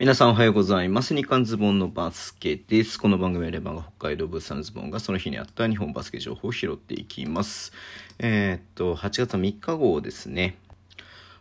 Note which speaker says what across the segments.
Speaker 1: 皆さんおはようございます。日刊ズボンのバスケです。この番組はレバーが北海道ブースターのズボンがその日にあった日本バスケ情報を拾っていきます。えー、っと、8月3日号ですね。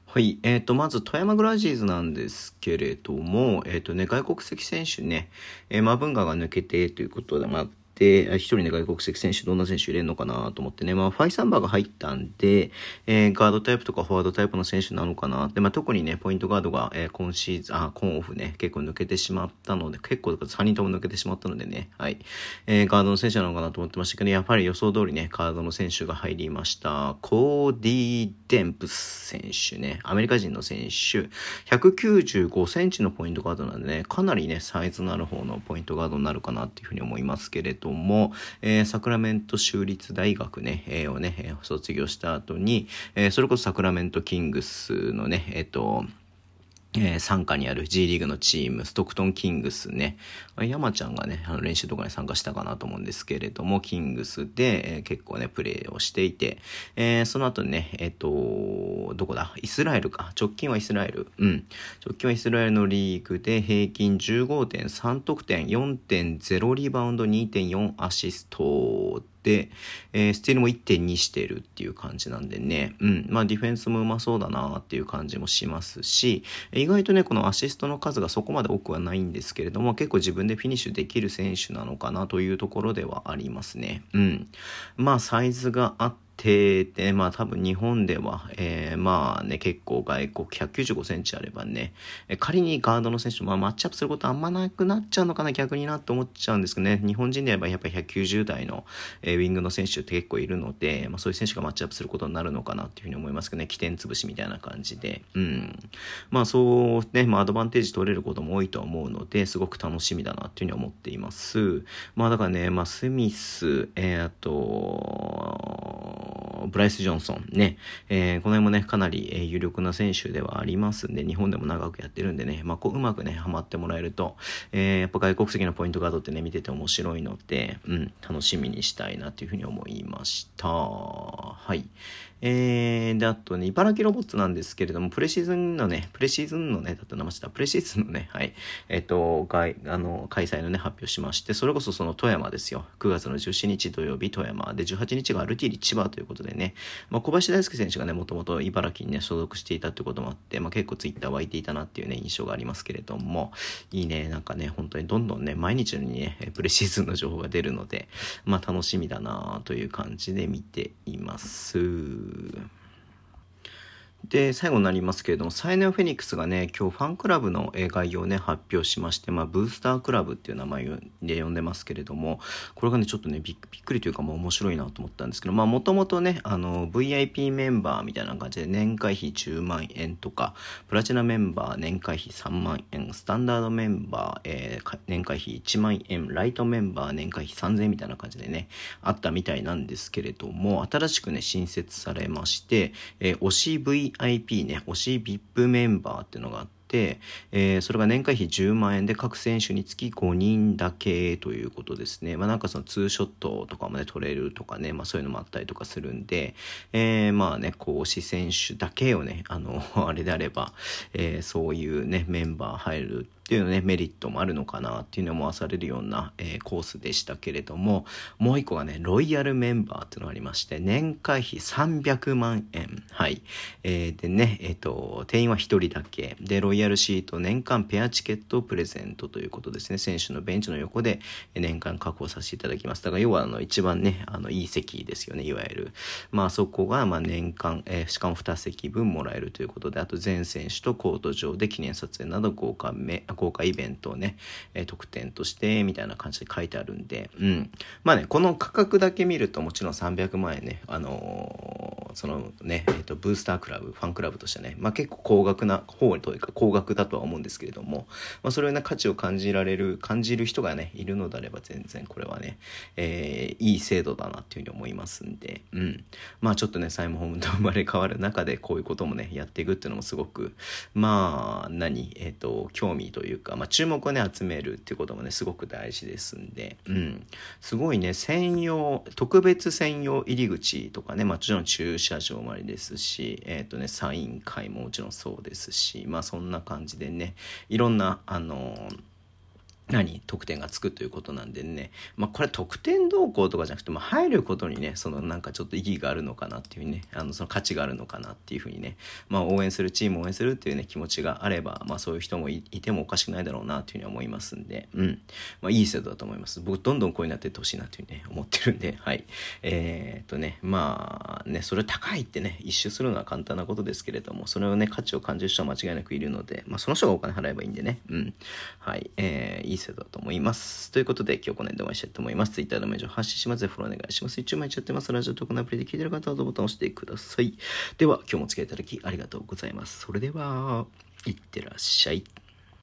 Speaker 1: はい。えっ、と、まず、富山グラジーズなんですけれども、えっ、とね、外国籍選手ね、えー、マブンガが抜けてということで、まあ、で、一人ね、外国籍選手、どんな選手入れるのかなと思ってね、まあ、ファイサンバーが入ったんで、えー、ガードタイプとかフォワードタイプの選手なのかなで、まあ、特にね、ポイントガードが、えー、今シーズン、あ、今オフね、結構抜けてしまったので、結構、3人とも抜けてしまったのでね、はい。えー、ガードの選手なのかなと思ってましたけど、やっぱり予想通りね、ガードの選手が入りました。コーディー・デンプス選手ね、アメリカ人の選手、195センチのポイントガードなんでね、かなりね、サイズのある方のポイントガードになるかなっていうふうに思いますけれども、えー、サクラメント州立大学ね、えー、をね、卒業した後に、えー、それこそサクラメントキングスのね、えっ、と、えー、参加にある G リーグのチーム、ストクトンキングスね。山ちゃんがね、あの練習とかに参加したかなと思うんですけれども、キングスで、えー、結構ね、プレーをしていて、えー、その後ね、えっ、と、どこだ？イスラエルか。直近はイスラエル。うん。直近はイスラエルのリーグで平均15.3得点、4.0リバウンド、2.4アシスト、えー、スティールも1.2してるっていう感じなんでね、うん、まあディフェンスもうまそうだなっていう感じもしますし、意外とね、このアシストの数がそこまで多くはないんですけれども、結構自分でフィニッシュできる選手なのかなというところではありますね。うん。まあサイズがあって、定で、まあ多分日本では、えー、まあね、結構外国195センチあればね、仮にガードの選手と、まあ、マッチアップすることあんまなくなっちゃうのかな、逆になって思っちゃうんですけどね、日本人で言えばやっぱり190代の、えー、ウィングの選手って結構いるので、まあそういう選手がマッチアップすることになるのかなっていうふうに思いますけどね、起点潰しみたいな感じで、うん。まあそうね、まあアドバンテージ取れることも多いと思うので、すごく楽しみだなっていうふうに思っています。まあだからね、まあスミス、えー、あと、ブライス・ジョンソンね、えー、この辺もね、かなり、えー、有力な選手ではありますんで、日本でも長くやってるんでね、まあ、こう、うまくね、ハマってもらえると、えー、やっぱ外国籍のポイントガードってね、見てて面白いので、うん、楽しみにしたいなというふうに思いました。はい。えー、で、あとね、茨城ロボッツなんですけれども、プレシーズンのね、プレシーズンのね、だった名前した、プレシーズンのね、はい、えっ、ー、と、があの、開催のね、発表しまして、それこそその富山ですよ。9月の17日土曜日、富山。で、18日がアルティリ千葉ということででね、まあ、小林大輔選手がね、もともと茨城にね、所属していたってこともあって、まあ、結構ツイッター湧いていたなっていうね、印象がありますけれども、いいね、なんかね、本当にどんどんね、毎日のにね、プレシーズンの情報が出るので、まあ、楽しみだなという感じで見ています。で、最後になりますけれども、サイネオフェニックスがね、今日ファンクラブの概要をね、発表しまして、まあ、ブースタークラブっていう名前で呼んでますけれども、これがね、ちょっとね、びっくりというか、もう面白いなと思ったんですけど、まあ、もともとね、あの、VIP メンバーみたいな感じで、年会費10万円とか、プラチナメンバー年会費3万円、スタンダードメンバー、えー、年会費1万円、ライトメンバー年会費3000円みたいな感じでね、あったみたいなんですけれども、新しくね、新設されまして、えー、推し V VIP ね、推し VIP メンバーっていうのがあって、えー、それが年会費10万円で各選手につき5人だけということですね。まあなんかそのツーショットとかもね、取れるとかね、まあそういうのもあったりとかするんで、えー、まあね、こう推し選手だけをね、あの、あれであれば、えー、そういうね、メンバー入るっていうのね、メリットもあるのかなっていうのを思わされるような、えー、コースでしたけれども、もう一個がね、ロイヤルメンバーっていうのがありまして、年会費300万円。はい。えー、でね、えっ、ー、と、定員は1人だけ。で、ロイヤルシート、年間ペアチケットをプレゼントということですね。選手のベンチの横で年間確保させていただきます。だから、要は、あの、一番ね、あの、いい席ですよね、いわゆる。まあ、そこが、まあ、年間、えー、しかも2席分もらえるということで、あと、全選手とコート上で記念撮影など豪華め、公開イベントをね、えー、特典として、みたいな感じで書いてあるんで、うん。まあね、この価格だけ見るともちろん300万円ね、あのー、そのね、え、ー、と、ブースタークラブ、ファンクラブとしてね、まあ結構高額な方というか高額だとは思うんですけれども、まあそれをね、価値を感じられる、感じる人がね、いるのであれば全然これはね、えー、いい制度だなっていうふうに思いますんで、うん。まあちょっとね、サイモンホームと生まれ変わる中でこういうこともね、やっていくっていうのもすごく、まあ、何、えっ、ー、と、興味というか、まあ注目をね、集めるっていうこともね、すごく大事ですんで、うん。すごいね、専用、特別専用入り口とかね、もちろん車場もありですし、えっ、ー、とね、サイン会ももちろんそうですし、まあそんな感じでね、いろんな、あのー何得点がつくということなんでね。まあ、これ得点動向とかじゃなくて、まあ、入ることにね、そのなんかちょっと意義があるのかなっていうね、あの、その価値があるのかなっていうふうにね、まあ、応援する、チームを応援するっていうね、気持ちがあれば、まあ、そういう人もいてもおかしくないだろうなっていうふうに思いますんで、うん。まあ、いい制度だと思います。僕、どんどんこういうになっていってほしいなっていうね、思ってるんで、はい。えー、っとね、まあ、ね、それ高いってね、一周するのは簡単なことですけれども、それをね、価値を感じる人は間違いなくいるので、まあ、その人がお金払えばいいんでね、うん。はい。えー、いい制度だと思います。。ということで、今日この辺でお会いしたいと思います。Twitter のメール発信します。フォローお願いします。一応毎日やってます。ラジオトークのアプリで聞いてる方はボタンを押してください。では、今日もお付き合いいただきありがとうございます。それでは、いってらっしゃい。